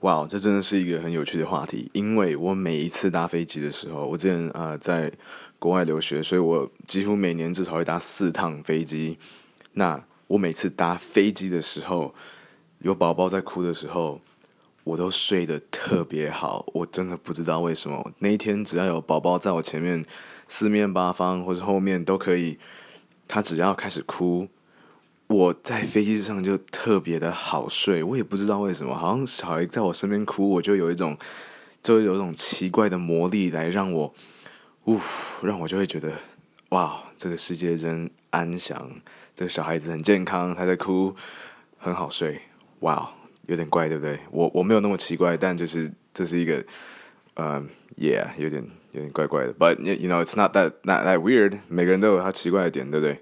哇，这真的是一个很有趣的话题，因为我每一次搭飞机的时候，我之前啊在国外留学，所以我几乎每年至少会搭四趟飞机。那我每次搭飞机的时候，有宝宝在哭的时候，我都睡得特别好。我真的不知道为什么，那一天只要有宝宝在我前面，四面八方或者后面都可以，他只要开始哭。我在飞机上就特别的好睡，我也不知道为什么，好像小孩在我身边哭，我就有一种，就有一种奇怪的魔力来让我，呜，让我就会觉得，哇，这个世界真安详，这个小孩子很健康，他在哭，很好睡，哇，有点怪，对不对？我我没有那么奇怪，但就是这是一个，嗯，yeah，有点有点怪怪的，but you know it's not that not that weird，每个人都有他奇怪的点，对不对？